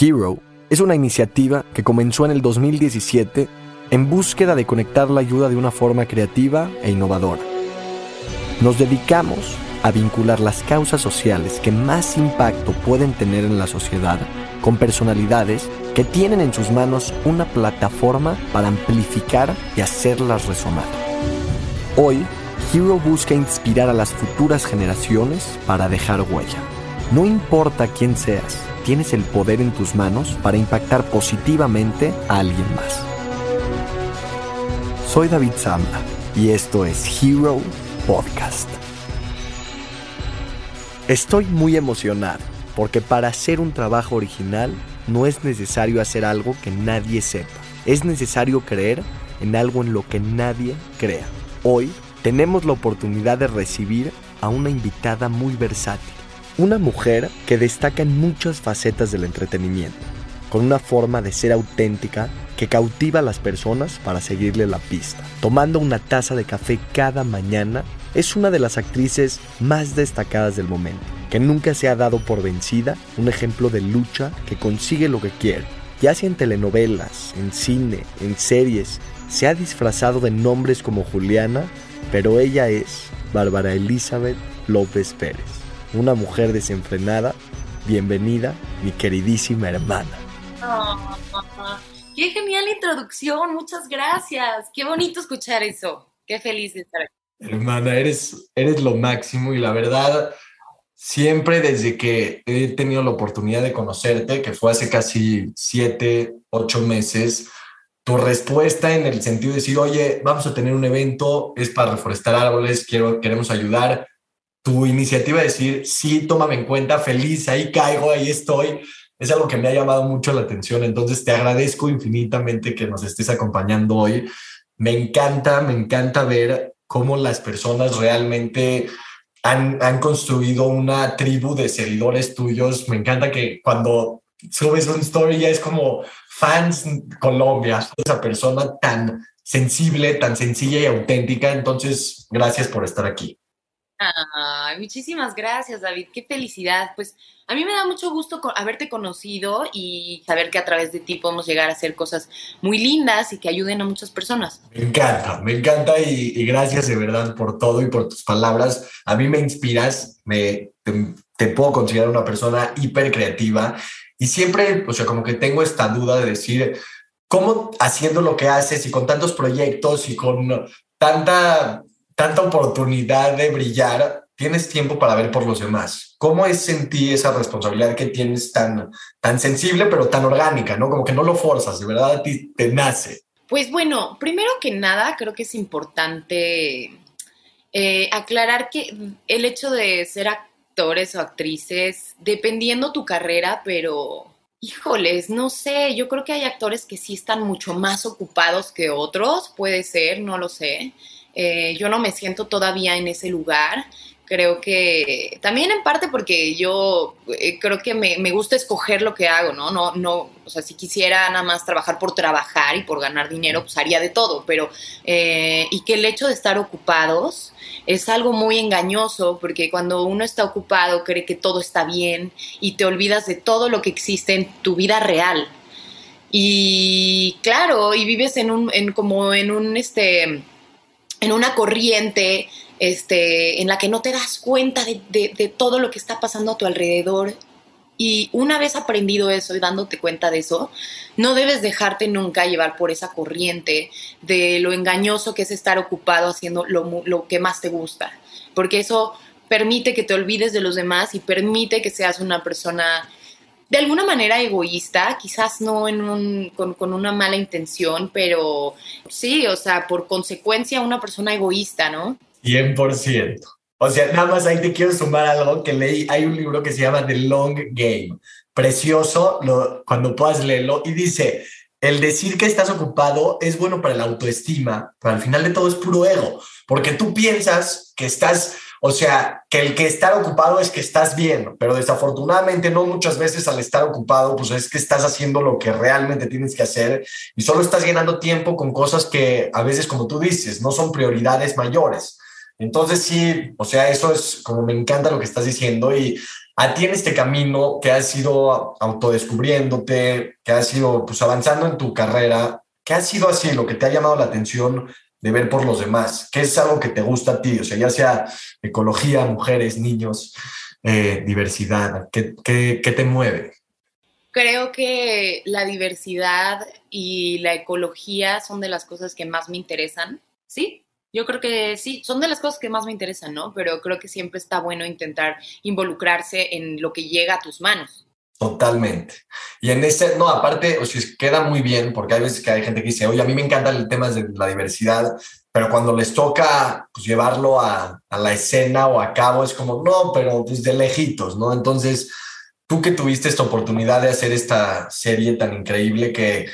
Hero es una iniciativa que comenzó en el 2017 en búsqueda de conectar la ayuda de una forma creativa e innovadora. Nos dedicamos a vincular las causas sociales que más impacto pueden tener en la sociedad con personalidades que tienen en sus manos una plataforma para amplificar y hacerlas resonar. Hoy, Hero busca inspirar a las futuras generaciones para dejar huella. No importa quién seas, tienes el poder en tus manos para impactar positivamente a alguien más. Soy David Zambla y esto es Hero Podcast. Estoy muy emocionado porque para hacer un trabajo original no es necesario hacer algo que nadie sepa. Es necesario creer en algo en lo que nadie crea. Hoy tenemos la oportunidad de recibir a una invitada muy versátil una mujer que destaca en muchas facetas del entretenimiento, con una forma de ser auténtica que cautiva a las personas para seguirle la pista. Tomando una taza de café cada mañana, es una de las actrices más destacadas del momento, que nunca se ha dado por vencida, un ejemplo de lucha que consigue lo que quiere. Ya sea en telenovelas, en cine, en series, se ha disfrazado de nombres como Juliana, pero ella es Bárbara Elizabeth López Pérez una mujer desenfrenada. Bienvenida, mi queridísima hermana. qué genial introducción, muchas gracias. Qué bonito escuchar eso. Qué feliz de estar aquí. Hermana, eres, eres lo máximo y la verdad, siempre desde que he tenido la oportunidad de conocerte, que fue hace casi siete, ocho meses, tu respuesta en el sentido de decir, oye, vamos a tener un evento, es para reforestar árboles, quiero, queremos ayudar, tu iniciativa de decir, sí, tómame en cuenta, feliz, ahí caigo, ahí estoy, es algo que me ha llamado mucho la atención. Entonces, te agradezco infinitamente que nos estés acompañando hoy. Me encanta, me encanta ver cómo las personas realmente han, han construido una tribu de seguidores tuyos. Me encanta que cuando subes un story ya es como fans Colombia, esa persona tan sensible, tan sencilla y auténtica. Entonces, gracias por estar aquí muchísimas gracias, David. Qué felicidad. Pues a mí me da mucho gusto haberte conocido y saber que a través de ti podemos llegar a hacer cosas muy lindas y que ayuden a muchas personas. Me encanta, me encanta y, gracias de verdad por todo y por tus palabras. A mí me inspiras, me, te, puedo considerar una persona hiper creativa y siempre, o sea, como que tengo esta duda de decir, ¿cómo haciendo lo que haces y con tantos proyectos y con tanta tanta oportunidad de brillar, tienes tiempo para ver por los demás. ¿Cómo es en ti esa responsabilidad que tienes tan, tan sensible, pero tan orgánica, ¿no? Como que no lo forzas, de verdad a ti te nace. Pues bueno, primero que nada, creo que es importante eh, aclarar que el hecho de ser actores o actrices, dependiendo tu carrera, pero híjoles, no sé, yo creo que hay actores que sí están mucho más ocupados que otros, puede ser, no lo sé. Eh, yo no me siento todavía en ese lugar. Creo que también en parte porque yo eh, creo que me, gusta escoger lo que hago, ¿no? No, no, o sea, si quisiera nada más trabajar por trabajar y por ganar dinero, pues haría de todo, pero, eh, y que el hecho de estar ocupados es algo muy engañoso porque cuando uno está ocupado cree que todo está bien y te olvidas de todo lo que existe en tu vida real. Y claro, y vives en un, en, como en un, este, en una corriente este, en la que no te das cuenta de, todo lo que está pasando a tu alrededor. Y una vez aprendido eso y dándote cuenta de eso, no debes dejarte nunca llevar por esa corriente de lo engañoso que es estar ocupado haciendo lo, lo que más te gusta. Porque eso permite que te olvides de los demás y permite que seas una persona de alguna manera egoísta, quizás no un, con, una mala intención, pero sí, o sea, por consecuencia una persona egoísta, ¿no? 100%. O sea, nada más ahí te quiero sumar algo que leí. Hay un libro que se llama The Long Game. Precioso, cuando puedas leerlo. Y dice, el decir que estás ocupado es bueno para la autoestima, pero al final de todo es puro ego, porque tú piensas que estás, o sea, que el que estar ocupado es que estás bien, pero desafortunadamente no muchas veces al estar ocupado, pues es que estás haciendo lo que realmente tienes que hacer y solo estás llenando tiempo con cosas que a veces, como tú dices, no son prioridades mayores. Entonces sí, o sea, eso es como me encanta lo que estás diciendo y a ti en este camino que has ido autodescubriéndote, que has ido pues avanzando en tu carrera, ¿qué ha sido así lo que te ha llamado la atención de ver por los demás? ¿Qué es algo que te gusta a ti? O sea, ya sea ecología, mujeres, niños, eh, diversidad, ¿qué, qué, qué te mueve? Creo que la diversidad y la ecología son de las cosas que más me interesan, ¿sí? Yo creo que sí, son de las cosas que más me interesan, ¿no? Pero creo que siempre está bueno intentar involucrarse en lo que llega a tus manos. Totalmente. Y en ese, no, aparte, o sea, queda muy bien, porque hay veces que hay gente que dice, oye, a mí me encanta el tema de la diversidad, pero cuando les toca pues, llevarlo a, la escena o a cabo, es como, no, pero pues de lejitos, ¿no? Entonces, tú que tuviste esta oportunidad de hacer esta serie tan increíble que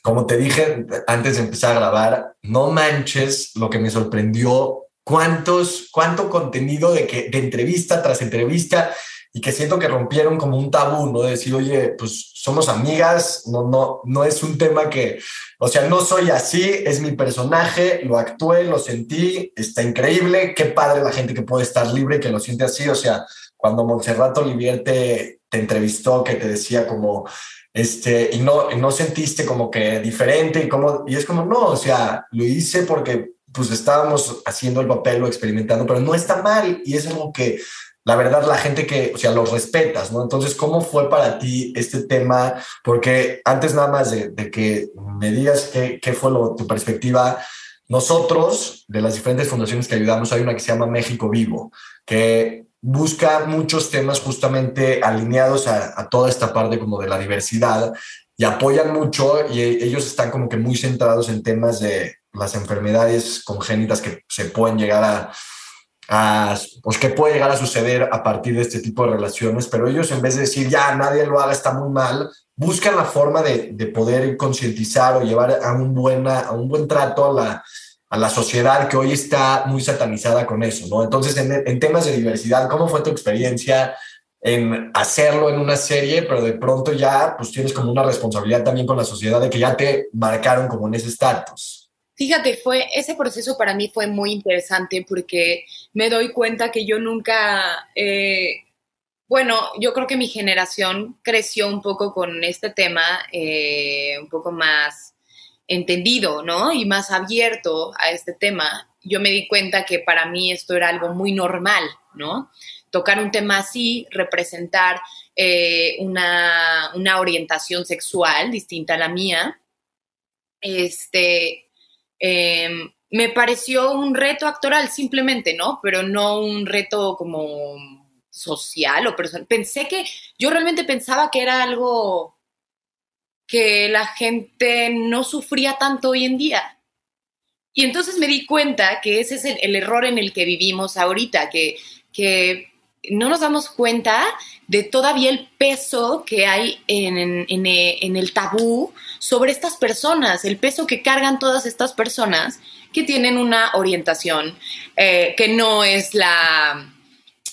como te dije antes de empezar a grabar, no manches lo que me sorprendió, cuántos, cuánto contenido de, que, de entrevista tras entrevista y que siento que rompieron como un tabú, ¿no? De decir, oye, pues somos amigas, no, no, no es un tema que, o sea, no soy así, es mi personaje, lo actué, lo sentí, está increíble, qué padre la gente que puede estar libre y que lo siente así, o sea, cuando Montserrat Olivier te, te entrevistó, que te decía como, este, y no, no sentiste como que diferente y como, y es como, no, o sea, lo hice porque pues estábamos haciendo el papel o experimentando, pero no está mal y es como que la verdad la gente que, o sea, los respetas, ¿no? Entonces, ¿cómo fue para ti este tema? Porque antes nada más de, de que me digas qué, qué fue lo, tu perspectiva, nosotros, de las diferentes fundaciones que ayudamos, hay una que se llama México Vivo, que busca muchos temas justamente alineados a, a, toda esta parte como de la diversidad y apoyan mucho y ellos están como que muy centrados en temas de las enfermedades congénitas que se pueden llegar a, a pues que puede llegar a suceder a partir de este tipo de relaciones, pero ellos en vez de decir ya nadie lo haga está muy mal, buscan la forma de, de poder concientizar o llevar a un, buena, a un buen trato a la, a la sociedad que hoy está muy satanizada con eso, ¿no? Entonces, en, en, temas de diversidad, ¿cómo fue tu experiencia en hacerlo en una serie, pero de pronto ya pues tienes como una responsabilidad también con la sociedad de que ya te marcaron como en ese estatus? Fíjate, fue ese proceso para mí fue muy interesante porque me doy cuenta que yo nunca, eh, bueno, yo creo que mi generación creció un poco con este tema, eh, un poco más entendido, ¿no? Y más abierto a este tema, yo me di cuenta que para mí esto era algo muy normal, ¿no? Tocar un tema así, representar eh, una, una, orientación sexual distinta a la mía, este, eh, me pareció un reto actoral simplemente, ¿no? Pero no un reto como social o personal. Pensé que, yo realmente pensaba que era algo que la gente no sufría tanto hoy en día. Y entonces me di cuenta que ese es el, el error en el que vivimos ahorita, que, que, no nos damos cuenta de todavía el peso que hay en, en, en, el tabú sobre estas personas, el peso que cargan todas estas personas que tienen una orientación eh, que no es la,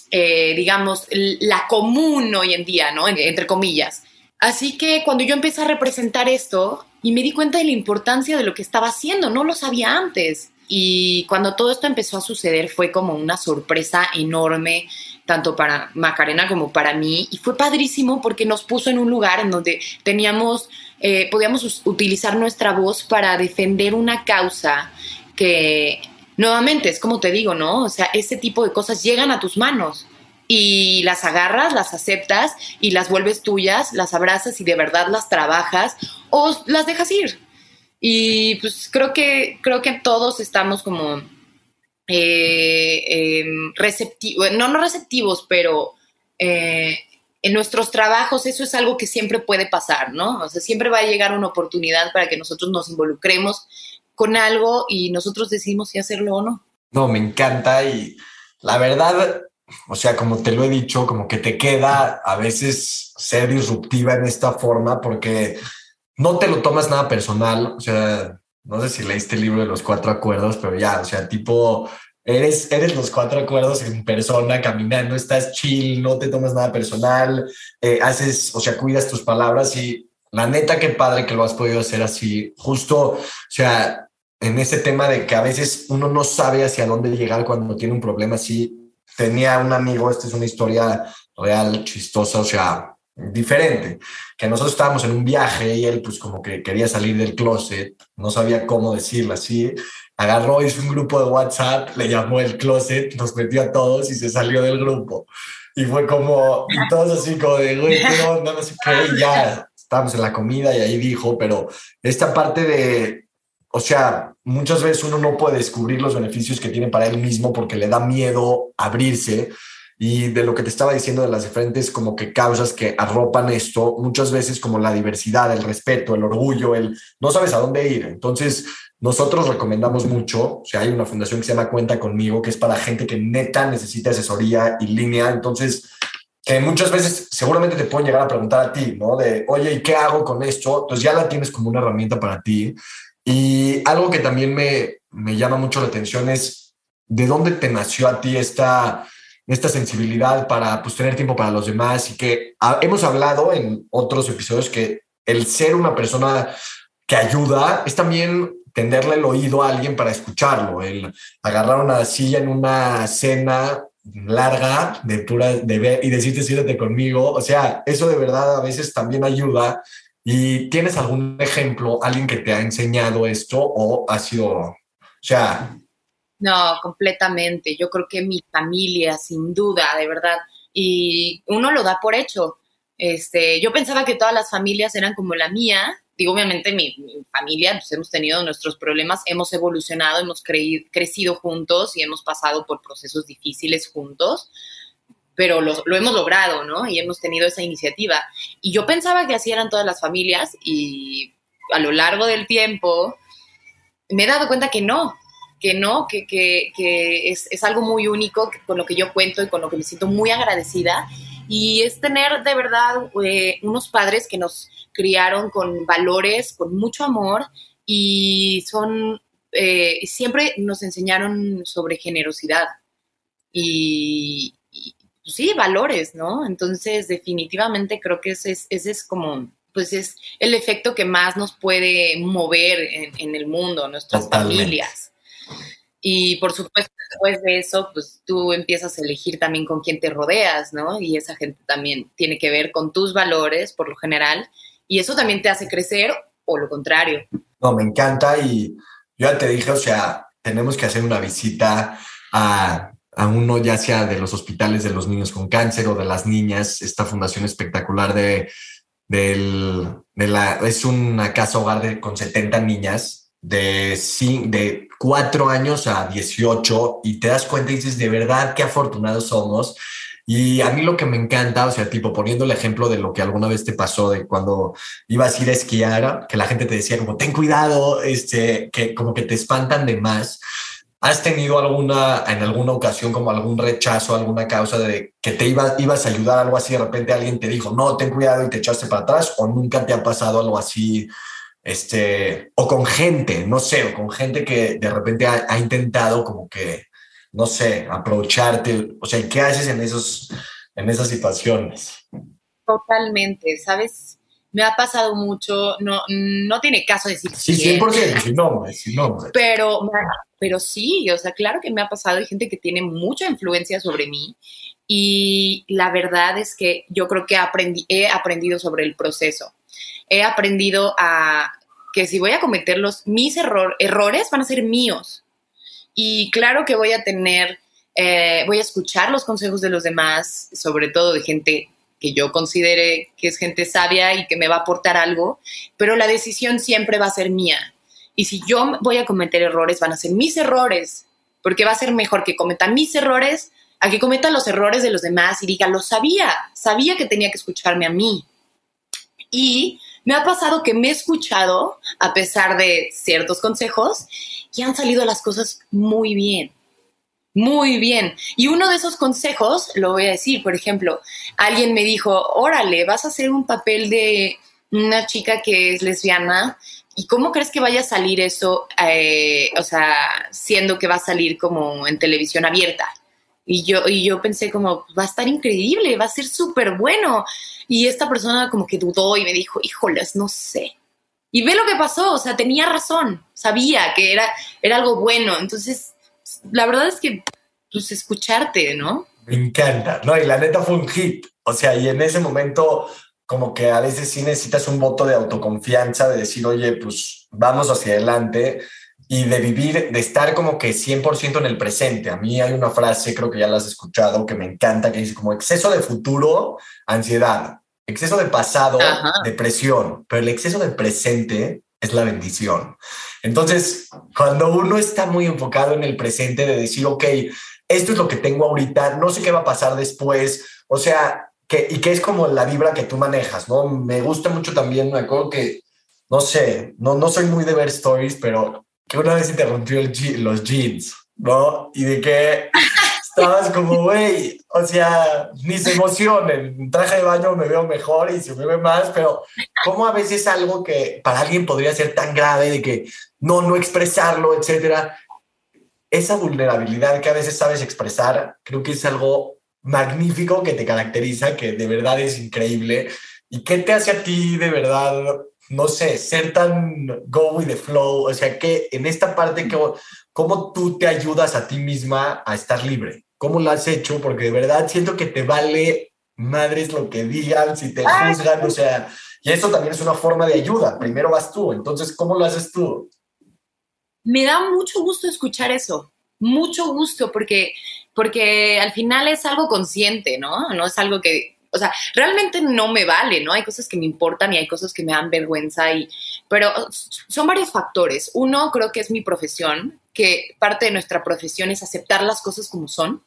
eh, digamos, la común hoy en día, ¿no? Entre comillas. Así que cuando yo empecé a representar esto y me di cuenta de la importancia de lo que estaba haciendo, no lo sabía antes. Y cuando todo esto empezó a suceder fue como una sorpresa enorme, tanto para Macarena como para mí. Y fue padrísimo porque nos puso en un lugar en donde teníamos, eh, podíamos utilizar nuestra voz para defender una causa que, nuevamente, es como te digo, ¿no? O sea, ese tipo de cosas llegan a tus manos y las agarras, las aceptas y las vuelves tuyas, las abrazas y de verdad las trabajas o las dejas ir. Y pues creo que, creo que todos estamos como eh, eh, receptivos, no, no receptivos, pero eh, en nuestros trabajos eso es algo que siempre puede pasar, ¿no? O sea, siempre va a llegar una oportunidad para que nosotros nos involucremos con algo y nosotros decidimos si hacerlo o no. No, me encanta y la verdad, o sea, como te lo he dicho, como que te queda a veces ser disruptiva en esta forma porque no te lo tomas nada personal, o sea, no sé si leíste el libro de los cuatro acuerdos, pero ya, o sea, tipo, eres, eres los cuatro acuerdos en persona, caminando, estás chill, no te tomas nada personal, eh, haces, o sea, cuidas tus palabras y la neta, qué padre que lo has podido hacer así, justo, o sea, en ese tema de que a veces uno no sabe hacia dónde llegar cuando tiene un problema así. Tenía un amigo, esta es una historia real, chistosa, o sea, diferente, que nosotros estábamos en un viaje y él pues como que quería salir del closet, no sabía cómo decirlo así, agarró, hizo un grupo de WhatsApp, le llamó el closet, nos metió a todos y se salió del grupo. Y fue como, y todos así como de, güey, qué onda, no sé qué, y ya estábamos en la comida y ahí dijo, pero esta parte de, o sea, muchas veces uno no puede descubrir los beneficios que tiene para él mismo porque le da miedo abrirse y de lo que te estaba diciendo de las diferentes como que causas que arropan esto, muchas veces como la diversidad, el respeto, el orgullo, el no sabes a dónde ir. Entonces, nosotros recomendamos mucho, o sea, hay una fundación que se llama Cuenta conmigo, que es para gente que neta necesita asesoría y línea. Entonces, que muchas veces seguramente te pueden llegar a preguntar a ti, ¿no? De, oye, ¿y qué hago con esto? Entonces ya la tienes como una herramienta para ti. Y algo que también me, me llama mucho la atención es de dónde te nació a ti esta esta sensibilidad para pues, tener tiempo para los demás y que hemos hablado en otros episodios que el ser una persona que ayuda es también tenderle el oído a alguien para escucharlo, el agarrar una silla en una cena larga de pura de ver y decirte siéntate conmigo, o sea, eso de verdad a veces también ayuda. ¿Y tienes algún ejemplo, alguien que te ha enseñado esto o ha sido, o sea, no, completamente. Yo creo que mi familia, sin duda, de verdad. Y uno lo da por hecho. Este, yo pensaba que todas las familias eran como la mía. Digo, obviamente mi, familia, pues hemos tenido nuestros problemas, hemos evolucionado, hemos crecido juntos y hemos pasado por procesos difíciles juntos, pero lo, lo, hemos logrado, ¿no? Y hemos tenido esa iniciativa. Y yo pensaba que así eran todas las familias y a lo largo del tiempo me he dado cuenta que no, que no, que, es, algo muy único con lo que yo cuento y con lo que me siento muy agradecida. Y es tener de verdad eh, unos padres que nos criaron con valores, con mucho amor y son, eh, siempre nos enseñaron sobre generosidad y, pues sí, valores, ¿no? Entonces, definitivamente creo que ese es, ese es como pues es el efecto que más nos puede mover en, el mundo, nuestras familias. Y por supuesto, después de eso, pues tú empiezas a elegir también con quién te rodeas, ¿no? Y esa gente también tiene que ver con tus valores, por lo general, y eso también te hace crecer o lo contrario. No, me encanta y yo ya te dije, o sea, tenemos que hacer una visita a, a uno, ya sea de los hospitales de los niños con cáncer o de las niñas, esta fundación espectacular de, del, de la, es una casa hogar de, con 70 niñas de, de 4 años a 18 y te das cuenta y dices, de verdad, qué afortunados somos. Y a mí lo que me encanta, o sea, tipo poniendo el ejemplo de lo que alguna vez te pasó de cuando ibas a ir a esquiar, que la gente te decía como, ten cuidado, este, que como que te espantan de más. ¿Has tenido alguna, en alguna ocasión, como algún rechazo, alguna causa de que te iba, ibas a ayudar, algo así, de repente alguien te dijo, no, ten cuidado y te echaste para atrás, o nunca te ha pasado algo así este, o con gente, no sé, o con gente que de repente ha, intentado como que, no sé, aprovecharte, o sea, ¿qué haces en, esos, en esas situaciones? Totalmente, ¿sabes? Me ha pasado mucho, no, no tiene caso decir. Sí, 100%, sin nombre, sin nombre. Pero, pero sí, o sea, claro que me ha pasado, hay gente que tiene mucha influencia sobre mí y la verdad es que yo creo que aprendí, he aprendido sobre el proceso he aprendido a que si voy a cometer los, mis errores van a ser míos. Y claro que voy a tener, eh, voy a escuchar los consejos de los demás, sobre todo de gente que yo considere que es gente sabia y que me va a aportar algo, pero la decisión siempre va a ser mía. Y si yo voy a cometer errores, van a ser mis errores, porque va a ser mejor que cometa mis errores a que cometa los errores de los demás y diga, lo sabía, sabía que tenía que escucharme a mí. Y me ha pasado que me he escuchado, a pesar de ciertos consejos, y han salido las cosas muy bien. Muy bien. Y uno de esos consejos, lo voy a decir, por ejemplo, alguien me dijo, órale, vas a hacer un papel de una chica que es lesbiana. ¿Y cómo crees que vaya a salir eso, eh, o sea, siendo que va a salir como en televisión abierta? Y yo, y yo pensé como, va a estar increíble, va a ser súper bueno. Y esta persona como que dudó y me dijo, híjoles, no sé. Y ve lo que pasó, o sea, tenía razón, sabía que era, era algo bueno. Entonces, la verdad es que, pues, escucharte, ¿no? Me encanta, ¿no? Y la neta fue un hit. O sea, y en ese momento, como que a veces sí necesitas un voto de autoconfianza, de decir, oye, pues vamos hacia adelante y de vivir, de estar como que 100% en el presente. A mí hay una frase, creo que ya la has escuchado, que me encanta, que dice como exceso de futuro, ansiedad, exceso de pasado, depresión, pero el exceso de presente es la bendición. Entonces, cuando uno está muy enfocado en el presente de decir, ok, esto es lo que tengo ahorita, no sé qué va a pasar después, o sea, que, y que es como la vibra que tú manejas, ¿no? Me gusta mucho también, me acuerdo que, no sé, no, no soy muy de ver stories, pero que una vez interrumpió el los jeans, ¿no? Y de que estabas como, güey, o sea, ni se emocionen, en traje de baño me veo mejor y se me ve más, pero como a veces algo que para alguien podría ser tan grave de que no, no expresarlo, etcétera, esa vulnerabilidad que a veces sabes expresar, creo que es algo magnífico que te caracteriza, que de verdad es increíble. ¿Y qué te hace a ti de verdad, no sé, ser tan go with the flow? O sea, que en esta parte, que, ¿cómo tú te ayudas a ti misma a estar libre? ¿Cómo lo has hecho? Porque de verdad siento que te vale madres lo que digan, si te juzgan, o sea, y eso también es una forma de ayuda. Primero vas tú, entonces, ¿cómo lo haces tú? Me da mucho gusto escuchar eso, mucho gusto, porque, porque al final es algo consciente, ¿no? No es algo que, o sea, realmente no me vale, ¿no? Hay cosas que me importan y hay cosas que me dan vergüenza, y, pero son varios factores. Uno, creo que es mi profesión, que parte de nuestra profesión es aceptar las cosas como son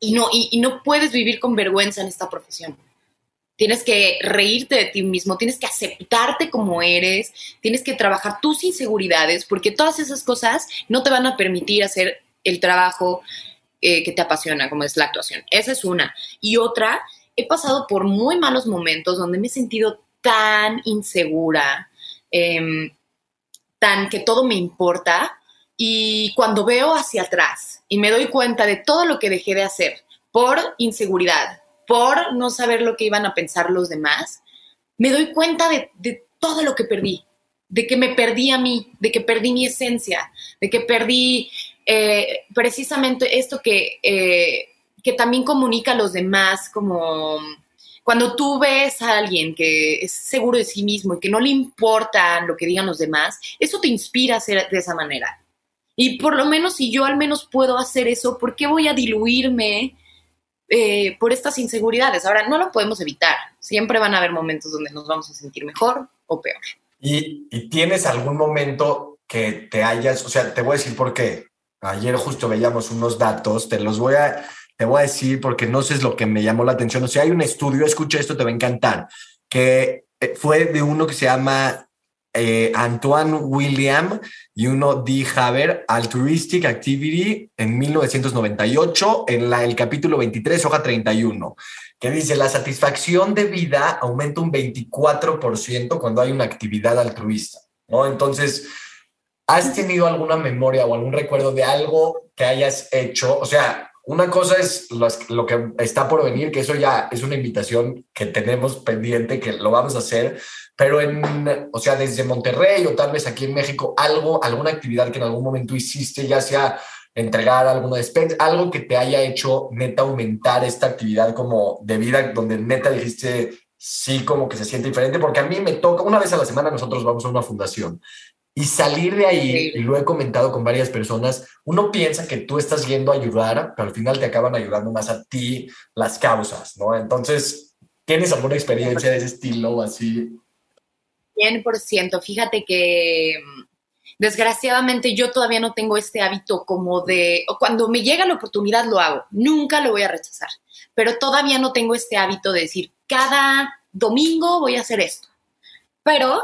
y no, y, no puedes vivir con vergüenza en esta profesión. Tienes que reírte de ti mismo, tienes que aceptarte como eres, tienes que trabajar tus inseguridades, porque todas esas cosas no te van a permitir hacer el trabajo eh, que te apasiona, como es la actuación. Esa es una. Y otra, he pasado por muy malos momentos donde me he sentido tan insegura, em, tan que todo me importa, y cuando veo hacia atrás y me doy cuenta de todo lo que dejé de hacer por inseguridad, por no saber lo que iban a pensar los demás, me doy cuenta de, todo lo que perdí, de que me perdí a mí, de que perdí mi esencia, de que perdí eh, precisamente esto que, eh, que también comunica a los demás, como cuando tú ves a alguien que es seguro de sí mismo y que no le importa lo que digan los demás, eso te inspira a ser de esa manera. Y por lo menos si yo al menos puedo hacer eso, ¿por qué voy a diluirme eh, por estas inseguridades? Ahora, no lo podemos evitar. Siempre van a haber momentos donde nos vamos a sentir mejor o peor. ¿Y, tienes algún momento que te hayas, o sea, te voy a decir por qué. Ayer justo veíamos unos datos, te los voy a, te voy a decir porque no sé es lo que me llamó la atención. O sea, hay un estudio, escucha esto, te va a encantar, que eh, fue de uno que se llama eh, Antoine William y uno D. Haber, Altruistic Activity, en 1998, en la, el capítulo 23, hoja 31, que dice, la satisfacción de vida aumenta un 24% cuando hay una actividad altruista, ¿no? Entonces, ¿has tenido alguna memoria o algún recuerdo de algo que hayas hecho? O sea, una cosa es lo, que está por venir, que eso ya es una invitación que tenemos pendiente, que lo vamos a hacer, pero en, o sea, desde Monterrey o tal vez aquí en México, algo, alguna actividad que en algún momento hiciste, ya sea entregar alguno de algo que te haya hecho neta aumentar esta actividad como de vida, donde neta dijiste, sí, como que se siente diferente, porque a mí me toca, una vez a la semana nosotros vamos a una fundación y salir de ahí, y lo he comentado con varias personas, uno piensa que tú estás yendo a ayudar, pero al final te acaban ayudando más a ti las causas, ¿no? Entonces, ¿tienes alguna experiencia de ese estilo así? 100%. Fíjate que mm, desgraciadamente yo todavía no tengo este hábito como de, cuando me llega la oportunidad lo hago, nunca lo voy a rechazar, pero todavía no tengo este hábito de decir, cada domingo voy a hacer esto. Pero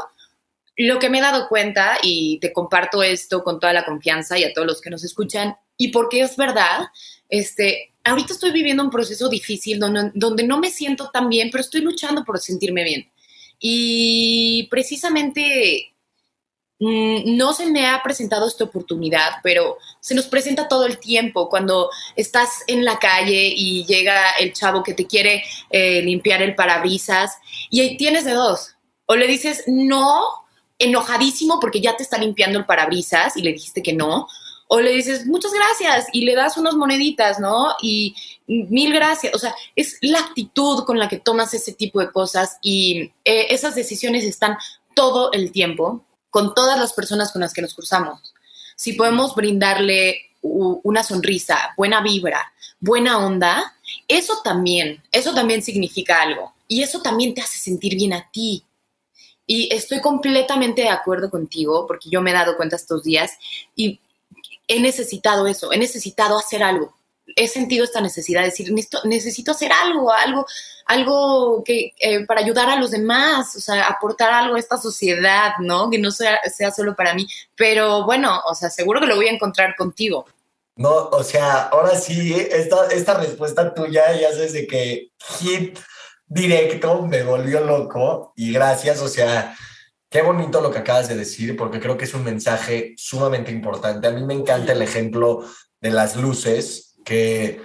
lo que me he dado cuenta, y te comparto esto con toda la confianza y a todos los que nos escuchan, y porque es verdad, este, ahorita estoy viviendo un proceso difícil donde, no me siento tan bien, pero estoy luchando por sentirme bien. Y precisamente mm, no se me ha presentado esta oportunidad, pero se nos presenta todo el tiempo cuando estás en la calle y llega el chavo que te quiere eh, limpiar el parabrisas y ahí tienes de dos. O le dices no, enojadísimo porque ya te está limpiando el parabrisas y le dijiste que no, o le dices, muchas gracias, y le das unas moneditas, ¿no? Y mil gracias. O sea, es la actitud con la que tomas ese tipo de cosas y eh, esas decisiones están todo el tiempo con todas las personas con las que nos cruzamos. Si podemos brindarle una sonrisa, buena vibra, buena onda, eso también, eso también significa algo. Y eso también te hace sentir bien a ti. Y estoy completamente de acuerdo contigo, porque yo me he dado cuenta estos días y he necesitado eso, he necesitado hacer algo. He sentido esta necesidad de decir, necesito, hacer algo, algo, algo que eh, para ayudar a los demás, o sea, aportar algo a esta sociedad, ¿no? Que no sea, sea solo para mí. Pero bueno, o sea, seguro que lo voy a encontrar contigo. No, o sea, ahora sí, esta, esta respuesta tuya ya sé de que hit directo me volvió loco y gracias, o sea, Qué bonito lo que acabas de decir, porque creo que es un mensaje sumamente importante. A mí me encanta el ejemplo de las luces, que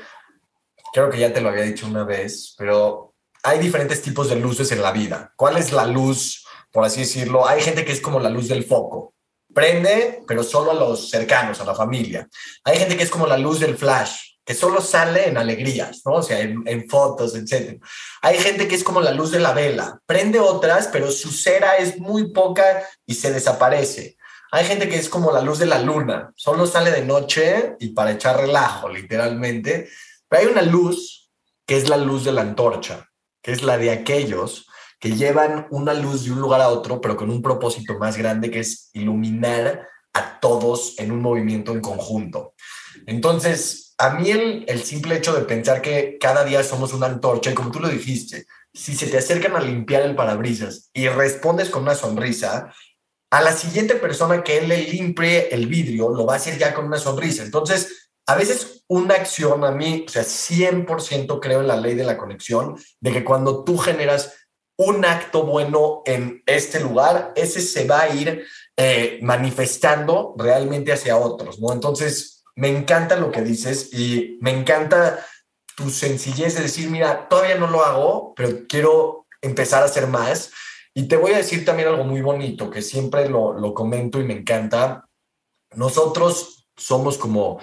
creo que ya te lo había dicho una vez, pero hay diferentes tipos de luces en la vida. ¿Cuál es la luz, por así decirlo? Hay gente que es como la luz del foco. Prende, pero solo a los cercanos, a la familia. Hay gente que es como la luz del flash que solo sale en alegrías, ¿no? O sea, en, fotos, etc. Hay gente que es como la luz de la vela, prende otras, pero su cera es muy poca y se desaparece. Hay gente que es como la luz de la luna, solo sale de noche y para echar relajo, literalmente. Pero hay una luz que es la luz de la antorcha, que es la de aquellos que llevan una luz de un lugar a otro, pero con un propósito más grande que es iluminar a todos en un movimiento en conjunto. Entonces, a mí el, simple hecho de pensar que cada día somos una antorcha, y como tú lo dijiste, si se te acercan a limpiar el parabrisas y respondes con una sonrisa, a la siguiente persona que él le limpie el vidrio lo va a hacer ya con una sonrisa. Entonces, a veces una acción a mí, o sea, 100% creo en la ley de la conexión, de que cuando tú generas un acto bueno en este lugar, ese se va a ir eh, manifestando realmente hacia otros, ¿no? Entonces, me encanta lo que dices y me encanta tu sencillez de decir, mira, todavía no lo hago, pero quiero empezar a hacer más. Y te voy a decir también algo muy bonito, que siempre lo, comento y me encanta. Nosotros somos como,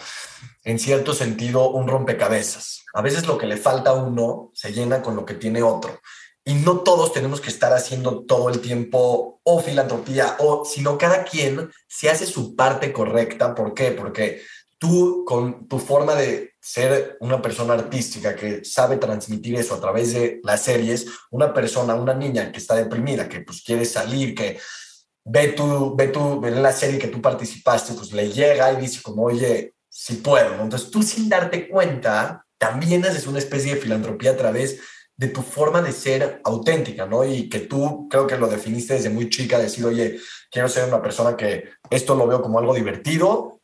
en cierto sentido, un rompecabezas. A veces lo que le falta a uno se llena con lo que tiene otro. Y no todos tenemos que estar haciendo todo el tiempo o filantropía, o, sino cada quien se hace su parte correcta. ¿Por qué? Porque tú con tu forma de ser una persona artística que sabe transmitir eso a través de las series, una persona, una niña que está deprimida, que pues quiere salir, que ve tu, ve tu, ve la serie que tú participaste, pues le llega y dice como, oye, si puedo. Entonces tú sin darte cuenta, también haces una especie de filantropía a través de tu forma de ser auténtica, ¿no? Y que tú creo que lo definiste desde muy chica, decir, oye, quiero ser una persona que esto lo veo como algo divertido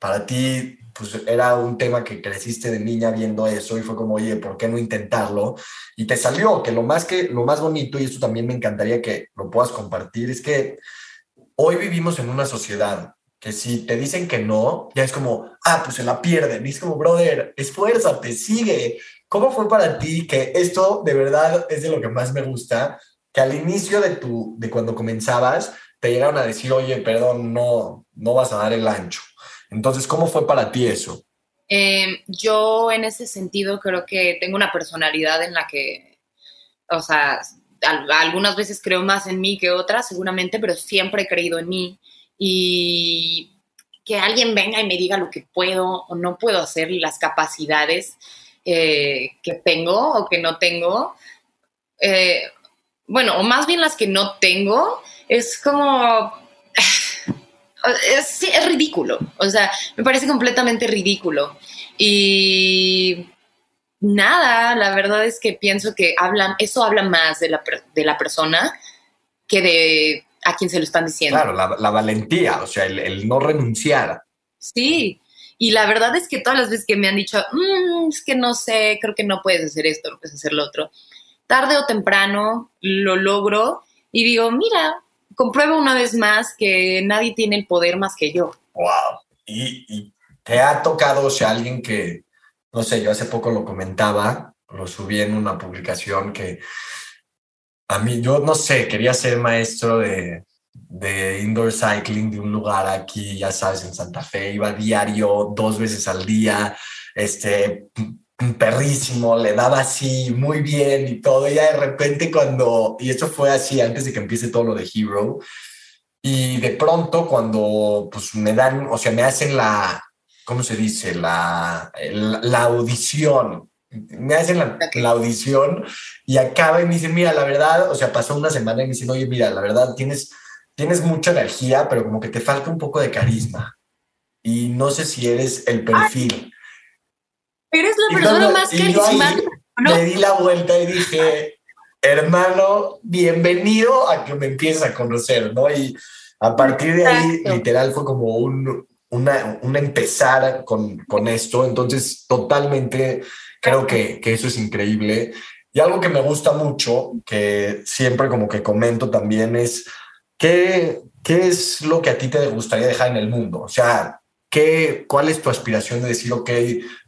para ti pues era un tema que creciste de niña viendo eso y fue como, oye, ¿por qué no intentarlo? Y te salió, que lo más, que, lo más bonito, y esto también me encantaría que lo puedas compartir, es que hoy vivimos en una sociedad que si te dicen que no, ya es como, ah, pues se la pierden. Y es como, brother, esfuérzate, sigue. ¿Cómo fue para ti que esto de verdad es de lo que más me gusta? Que al inicio de, tu, de cuando comenzabas, te llegaron a decir, oye, perdón, no, no vas a dar el ancho entonces, ¿cómo fue para ti eso? Eh, yo en ese sentido creo que tengo una personalidad en la que, o sea, algunas veces creo más en mí que otras, seguramente, pero siempre he creído en mí. Y que alguien venga y me diga lo que puedo o no puedo hacer, las capacidades eh, que tengo o que no tengo, eh, bueno, o más bien las que no tengo, es como es, es ridículo, o sea, me parece completamente ridículo. Y nada, la verdad es que pienso que hablan, eso habla más de la, de la persona que de a quien se lo están diciendo. Claro, la, valentía, o sea, el, no renunciar. Sí, Y la verdad es que todas las veces que me han dicho, mm, es que no sé, creo que no puedes hacer esto, no puedes hacer lo otro, tarde o temprano lo logro y digo, mira, compruebo una vez más que nadie tiene el poder más que yo. Wow. Y, te ha tocado, o sea, alguien que, no sé, yo hace poco lo comentaba, lo subí en una publicación que a mí, yo no sé, quería ser maestro de, de indoor cycling de un lugar aquí, ya sabes, en Santa Fe, iba diario, dos veces al día, este, perrísimo, le daba así muy bien y todo, y ya de repente cuando, y esto fue así antes de que empiece todo lo de Hero, y de pronto cuando pues me dan, o sea, me hacen la, ¿cómo se dice? La, la, audición, me hacen la, la, audición y acaba y me dicen, mira, la verdad, o sea, pasó una semana y me dicen, oye, mira, la verdad, tienes, tienes mucha energía, pero como que te falta un poco de carisma. Y no sé si eres el perfil. Eres la persona más carismática. ¿no? Me di la vuelta y dije, hermano, bienvenido a que me empieces a conocer, ¿no? Y a partir de ahí, literal, fue como un, una, una empezar con, con, esto. Entonces, totalmente creo que, que eso es increíble. Y algo que me gusta mucho, que siempre como que comento también, es ¿qué, qué es lo que a ti te gustaría dejar en el mundo? O sea, ¿Qué, ¿Cuál es tu aspiración de decir, ok,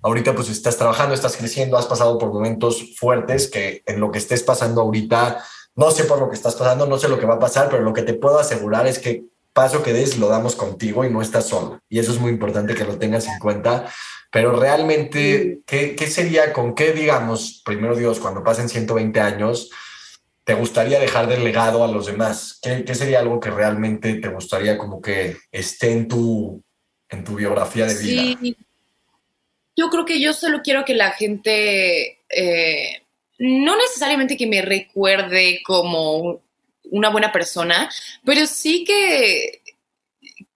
ahorita pues estás trabajando, estás creciendo, has pasado por momentos fuertes que en lo que estés pasando ahorita, no sé por lo que estás pasando, no sé lo que va a pasar, pero lo que te puedo asegurar es que paso que des lo damos contigo y no estás solo. Y eso es muy importante que lo tengas en cuenta. Pero realmente, ¿qué, qué sería, con qué, digamos, primero Dios, cuando pasen 120 años, te gustaría dejar de legado a los demás? ¿Qué, ¿Qué, sería algo que realmente te gustaría como que esté en tu, en tu biografía de vida? Sí. Yo creo que yo solo quiero que la gente, eh, no necesariamente que me recuerde como una buena persona, pero sí que,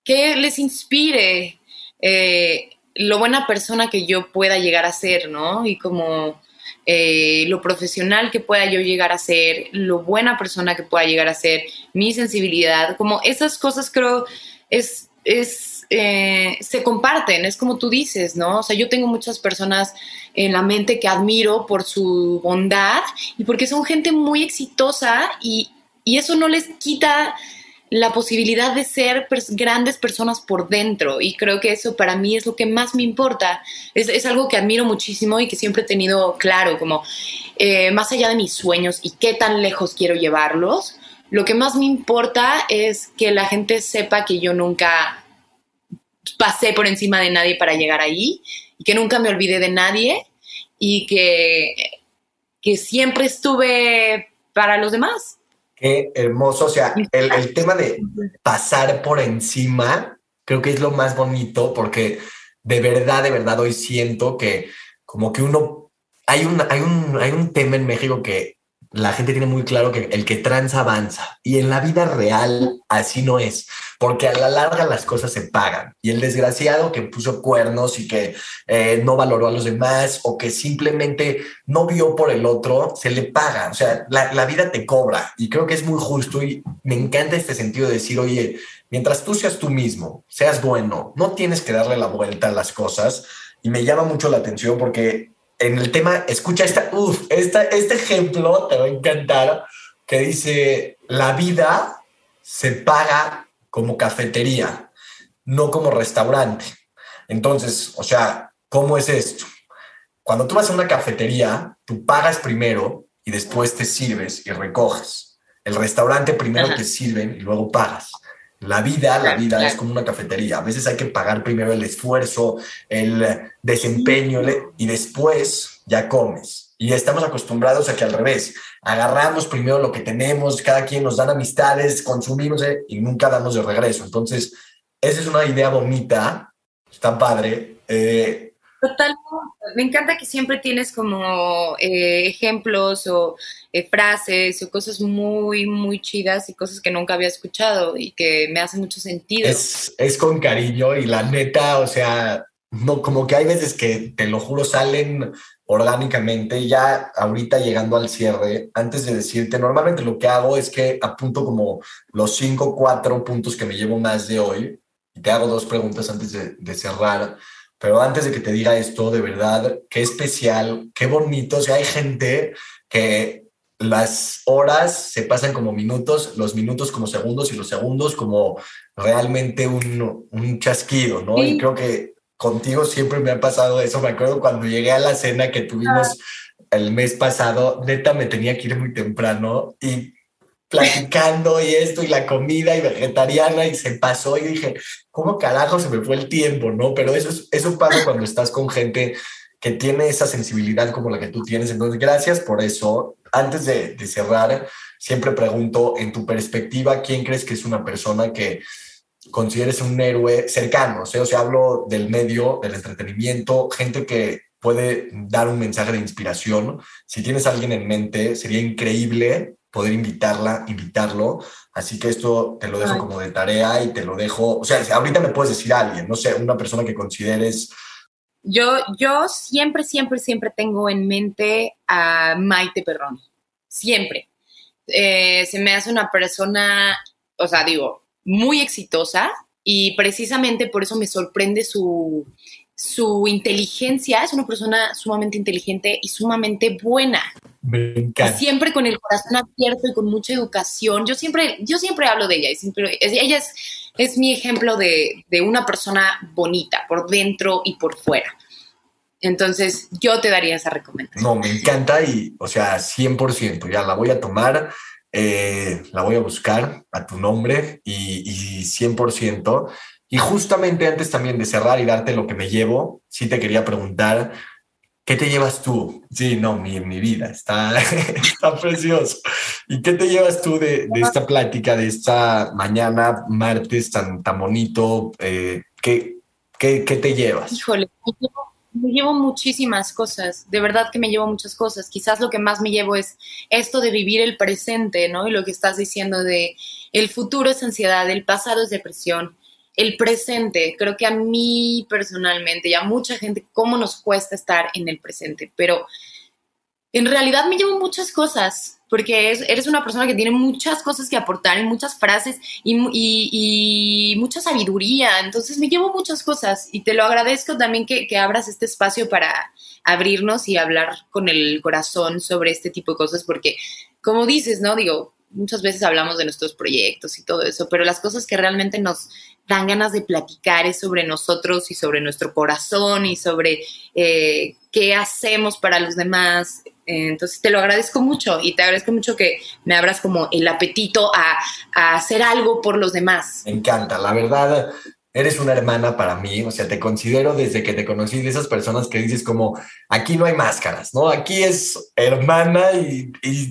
que les inspire eh, lo buena persona que yo pueda llegar a ser, ¿no? Y como eh, lo profesional que pueda yo llegar a ser, lo buena persona que pueda llegar a ser, mi sensibilidad, como esas cosas creo es, es eh, se comparten, es como tú dices, ¿no? O sea, yo tengo muchas personas en la mente que admiro por su bondad y porque son gente muy exitosa y, eso no les quita la posibilidad de ser grandes personas por dentro y creo que eso para mí es lo que más me importa. Es, algo que admiro muchísimo y que siempre he tenido claro, como eh, más allá de mis sueños y qué tan lejos quiero llevarlos, lo que más me importa es que la gente sepa que yo nunca pasé por encima de nadie para llegar ahí y que nunca me olvidé de nadie y que, que siempre estuve para los demás. Qué hermoso, o sea, el, el tema de pasar por encima creo que es lo más bonito porque de verdad, de verdad hoy siento que como que uno, hay un, hay un, hay un tema en México que la gente tiene muy claro que el que tranza avanza. Y en la vida real así no es, porque a la larga las cosas se pagan. Y el desgraciado que puso cuernos y que eh, no valoró a los demás o que simplemente no vio por el otro, se le paga, o sea, la, la vida te cobra. Y creo que es muy justo y me encanta este sentido de decir, oye, mientras tú seas tú mismo, seas bueno, no tienes que darle la vuelta a las cosas y me llama mucho la atención porque en el tema, escucha esta, uf, esta, este ejemplo te va a encantar, que dice, la vida se paga como cafetería, no como restaurante. Entonces, o sea, ¿cómo es esto? Cuando tú vas a una cafetería, tú pagas primero y después te sirves y recoges. El restaurante primero te sirven y luego pagas. La vida, la vida es como una cafetería. A veces hay que pagar primero el esfuerzo, el desempeño y después ya comes. Y estamos acostumbrados a que al revés, agarramos primero lo que tenemos, cada quien nos dan amistades, consumimos eh, y nunca damos de regreso. Entonces, esa es una idea bonita, está padre. Eh, Totalmente. Me encanta que siempre tienes como eh, ejemplos o eh, frases o cosas muy, muy chidas y cosas que nunca había escuchado y que me hacen mucho sentido. Es, con cariño y la neta, o sea, como que hay veces que, te lo juro, salen orgánicamente. Ya ahorita llegando al cierre, antes de decirte, normalmente lo que hago es que apunto como los cinco, cuatro puntos que me llevo más de hoy y te hago dos preguntas antes de cerrar pero antes de que te diga esto, de verdad, qué especial, qué bonito. O sea, hay gente que las horas se pasan como minutos, los minutos como segundos y los segundos como realmente un, un chasquido, ¿no? Y creo que contigo siempre me ha pasado eso. Me acuerdo cuando llegué a la cena que tuvimos ah. el mes pasado, neta me tenía que ir muy temprano y platicando y esto y la comida y vegetariana y se pasó y dije, ¿cómo carajo se me fue el tiempo? ¿No? Pero eso, es, eso pasa cuando estás con gente que tiene esa sensibilidad como la que tú tienes. Entonces, gracias por eso. Antes de, de cerrar, siempre pregunto, en tu perspectiva, ¿quién crees que es una persona que consideres un héroe cercano? O sea, o hablo del medio, del entretenimiento, gente que puede dar un mensaje de inspiración. Si tienes alguien en mente, sería increíble poder invitarla, invitarlo. Así que esto te lo dejo como de tarea y te lo dejo, o sea, ahorita me puedes decir a alguien, no sé, una persona que consideres. Yo, yo siempre, siempre, siempre tengo en mente a Maite Perroni, siempre. Eh, se me hace una persona, o sea, digo, muy exitosa y precisamente por eso me sorprende su, su inteligencia, es una persona sumamente inteligente y sumamente buena. Me encanta. Siempre con el corazón abierto y con mucha educación. Yo siempre, yo siempre hablo de ella. Y siempre, ella es, es mi ejemplo de, de, una persona bonita, por dentro y por fuera. Entonces, yo te daría esa recomendación. No, me encanta y, o sea, 100%, ya la voy a tomar, eh, la voy a buscar a tu nombre y, y 100%. Y justamente antes también de cerrar y darte lo que me llevo, sí te quería preguntar, ¿qué te llevas tú? Sí, no, mi, mi vida, está, está precioso. ¿Y qué te llevas tú de, de, esta plática, de esta mañana, martes tan, tan bonito? Eh, ¿qué, qué, qué, te llevas? Híjole, me llevo muchísimas cosas, de verdad que me llevo muchas cosas. Quizás lo que más me llevo es esto de vivir el presente, ¿no? Y lo que estás diciendo de el futuro es ansiedad, el pasado es depresión el presente. Creo que a mí personalmente y a mucha gente, cómo nos cuesta estar en el presente, pero en realidad me llevo muchas cosas, porque eres una persona que tiene muchas cosas que aportar y muchas frases y, mucha sabiduría, entonces me llevo muchas cosas y te lo agradezco también que, que abras este espacio para abrirnos y hablar con el corazón sobre este tipo de cosas, porque como dices, ¿no? Digo, muchas veces hablamos de nuestros proyectos y todo eso, pero las cosas que realmente nos dan ganas de platicar es sobre nosotros y sobre nuestro corazón y sobre eh, qué hacemos para los demás. Entonces te lo agradezco mucho y te agradezco mucho que me abras como el apetito a, a hacer algo por los demás. Me encanta, la verdad eres una hermana para mí, o sea, te considero desde que te conocí de esas personas que dices como, aquí no hay máscaras, ¿no? Aquí es hermana y,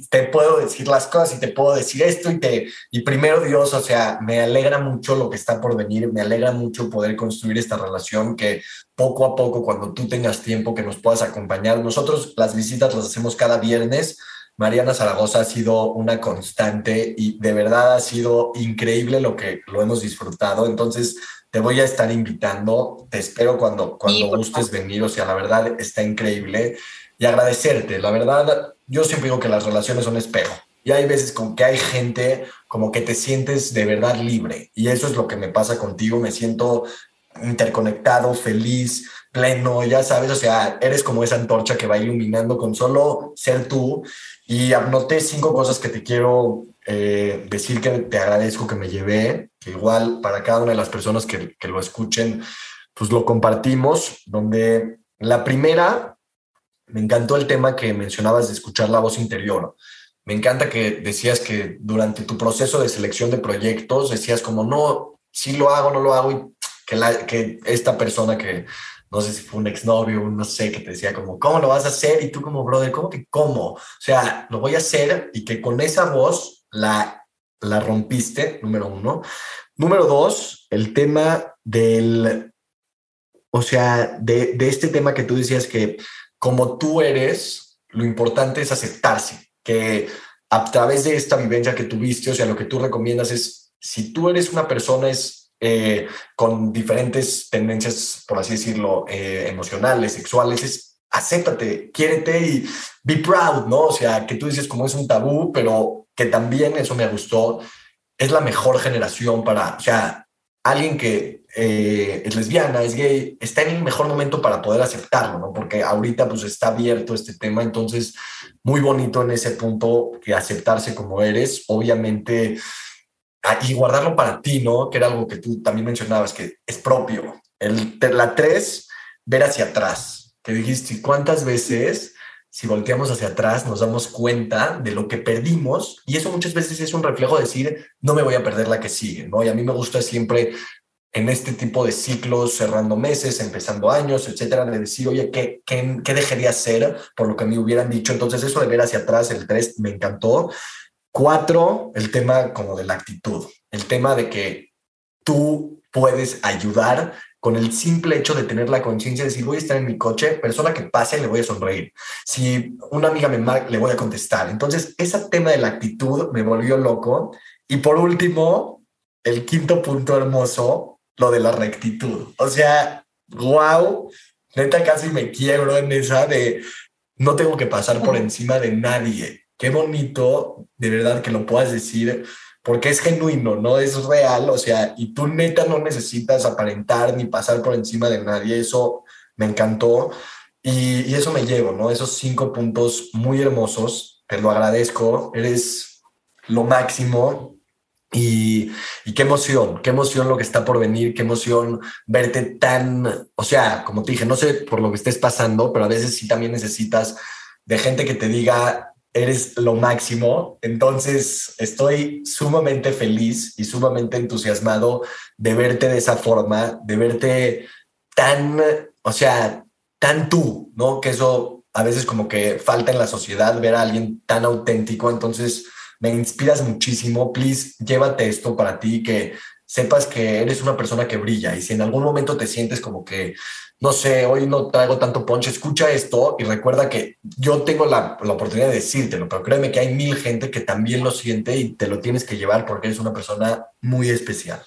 te puedo decir las cosas y te puedo decir esto y te, y primero Dios, o sea, me alegra mucho lo que está por venir, me alegra mucho poder construir esta relación que poco a poco, cuando tú tengas tiempo, que nos puedas acompañar. Nosotros las visitas las hacemos cada viernes. Mariana Zaragoza ha sido una constante y de verdad ha sido increíble lo que lo hemos disfrutado. Entonces, te voy a estar invitando, te espero cuando, cuando gustes venir, o sea, la verdad está increíble. Y agradecerte, la verdad, yo siempre digo que las relaciones son espejo. Y hay veces con que hay gente como que te sientes de verdad libre. Y eso es lo que me pasa contigo, me siento interconectado, feliz, pleno, ya sabes, o sea, eres como esa antorcha que va iluminando con solo ser tú y anoté cinco cosas que te quiero eh, decir que te agradezco que me llevé, que igual para cada una de las personas que, que lo escuchen, pues lo compartimos, donde la primera, me encantó el tema que mencionabas de escuchar la voz interior. Me encanta que decías que durante tu proceso de selección de proyectos decías como, no, si lo hago, no lo hago, y que, la, que esta persona que no sé si fue un exnovio, no sé, que te decía como, ¿cómo lo vas a hacer? Y tú como, brother, ¿cómo que cómo? O sea, lo voy a hacer y que con esa voz la, la rompiste, número uno. Número dos, el tema del, o sea, de, de este tema que tú decías que como tú eres, lo importante es aceptarse, que a través de esta vivencia que tuviste, o sea, lo que tú recomiendas es, si tú eres una persona, es eh, con diferentes tendencias, por así decirlo, eh, emocionales, sexuales, es acéptate, quiérete y be proud, ¿no? O sea, que tú dices como es un tabú, pero que también eso me gustó, es la mejor generación para, o sea, alguien que eh, es lesbiana, es gay, está en el mejor momento para poder aceptarlo, ¿no? Porque ahorita pues está abierto este tema, entonces muy bonito en ese punto que aceptarse como eres, obviamente, y guardarlo para ti, ¿no? Que era algo que tú también mencionabas, que es propio. El, la tres, ver hacia atrás, que dijiste, ¿cuántas veces si volteamos hacia atrás, nos damos cuenta de lo que perdimos y eso muchas veces es un reflejo de decir, no me voy a perder la que sigue, ¿no? Y a mí me gusta siempre en este tipo de ciclos, cerrando meses, empezando años, etcétera, de decir, oye, ¿qué, qué, qué dejaría hacer por lo que me hubieran dicho? Entonces, eso de ver hacia atrás, el 3, me encantó. Cuatro, el tema como de la actitud, el tema de que tú puedes ayudar con el simple hecho de tener la conciencia de decir voy a estar en mi coche, persona que pase le voy a sonreír. Si una amiga me marca, le voy a contestar. Entonces, ese tema de la actitud me volvió loco. Y por último, el quinto punto hermoso, lo de la rectitud. O sea, wow, neta casi me quiebro en esa de no tengo que pasar por encima de nadie. Qué bonito, de verdad, que lo puedas decir porque es genuino, no es real, o sea, y tú neta no necesitas aparentar ni pasar por encima de nadie, eso me encantó. Y, eso me llevo, ¿no? Esos cinco puntos muy hermosos, te lo agradezco, eres lo máximo. Y, y, qué emoción, qué emoción lo que está por venir, qué emoción verte tan, o sea, como te dije, no sé por lo que estés pasando, pero a veces sí también necesitas de gente que te diga, eres lo máximo. Entonces, estoy sumamente feliz y sumamente entusiasmado de verte de esa forma, de verte tan, o sea, tan tú, ¿no? Que eso a veces como que falta en la sociedad, ver a alguien tan auténtico. Entonces, me inspiras muchísimo. Please, llévate esto para ti, que sepas que eres una persona que brilla y si en algún momento te sientes como que no sé, hoy no traigo tanto ponche, escucha esto y recuerda que yo tengo la, la, oportunidad de decírtelo, pero créeme que hay mil gente que también lo siente y te lo tienes que llevar porque eres una persona muy especial.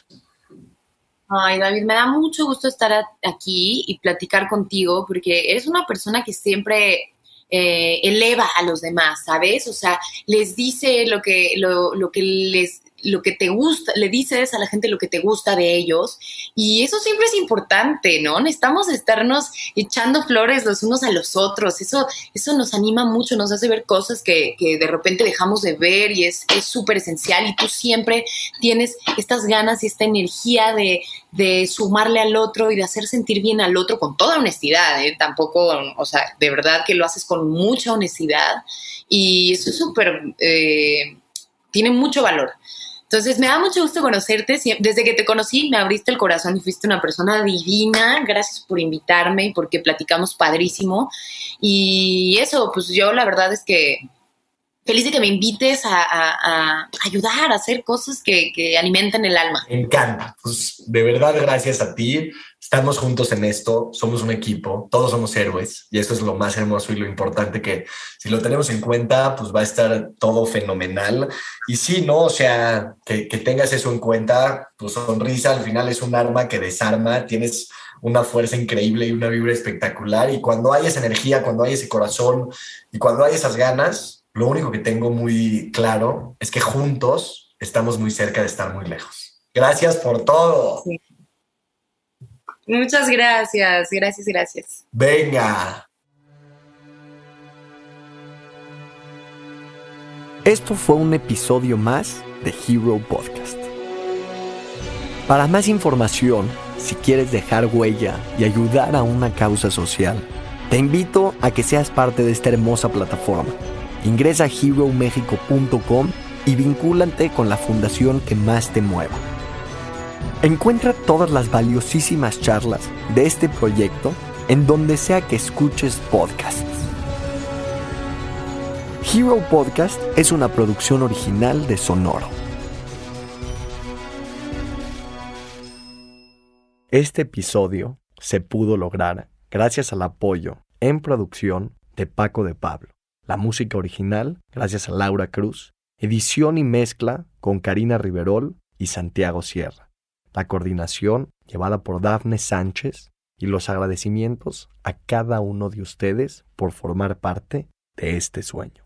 Ay, David, me da mucho gusto estar aquí y platicar contigo porque eres una persona que siempre eh, eleva a los demás, ¿sabes? O sea, les dice lo que, lo, lo que les lo que te gusta, le dices a la gente lo que te gusta de ellos y eso siempre es importante, ¿no? Necesitamos estarnos echando flores los unos a los otros, eso, eso nos anima mucho, nos hace ver cosas que, que de repente dejamos de ver y es súper esencial y tú siempre tienes estas ganas y esta energía de, de, sumarle al otro y de hacer sentir bien al otro con toda honestidad, ¿eh? Tampoco, o sea, de verdad que lo haces con mucha honestidad y eso es súper, eh, tiene mucho valor. Entonces, me da mucho gusto conocerte. Desde que te conocí, me abriste el corazón y fuiste una persona divina. Gracias por invitarme y porque platicamos padrísimo. Y eso, pues yo la verdad es que feliz de que me invites a, ayudar, a hacer cosas que, que, alimenten el alma. Me encanta. Pues de verdad, gracias a ti. Estamos juntos en esto, somos un equipo, todos somos héroes y esto es lo más hermoso y lo importante que si lo tenemos en cuenta, pues va a estar todo fenomenal. Y sí, ¿no? O sea, que, que tengas eso en cuenta, tu sonrisa al final es un arma que desarma, tienes una fuerza increíble y una vibra espectacular y cuando hay esa energía, cuando hay ese corazón y cuando hay esas ganas, lo único que tengo muy claro es que juntos estamos muy cerca de estar muy lejos. Gracias por todo. Muchas gracias, gracias, gracias. Venga. Esto fue un episodio más de Hero Podcast. Para más información, si quieres dejar huella y ayudar a una causa social, te invito a que seas parte de esta hermosa plataforma Ingresa a heromexico.com y vincúlate con la fundación que más te mueva. Encuentra todas las valiosísimas charlas de este proyecto en donde sea que escuches podcasts. Hero Podcast es una producción original de Sonoro. Este episodio se pudo lograr gracias al apoyo en producción de Paco de Pablo. La música original, gracias a Laura Cruz. Edición y mezcla con Karina Riverol y Santiago Sierra. La coordinación llevada por Dafne Sánchez y los agradecimientos a cada uno de ustedes por formar parte de este sueño.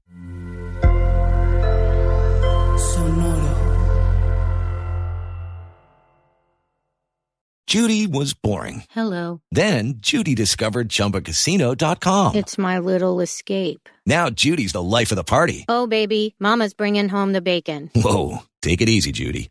Judy was boring. Hello. Then Judy discovered ChumbaCasino.com. It's my little escape. Now Judy's the life of the party. Oh, baby, Mama's bringing home the bacon. Whoa, take it easy, Judy.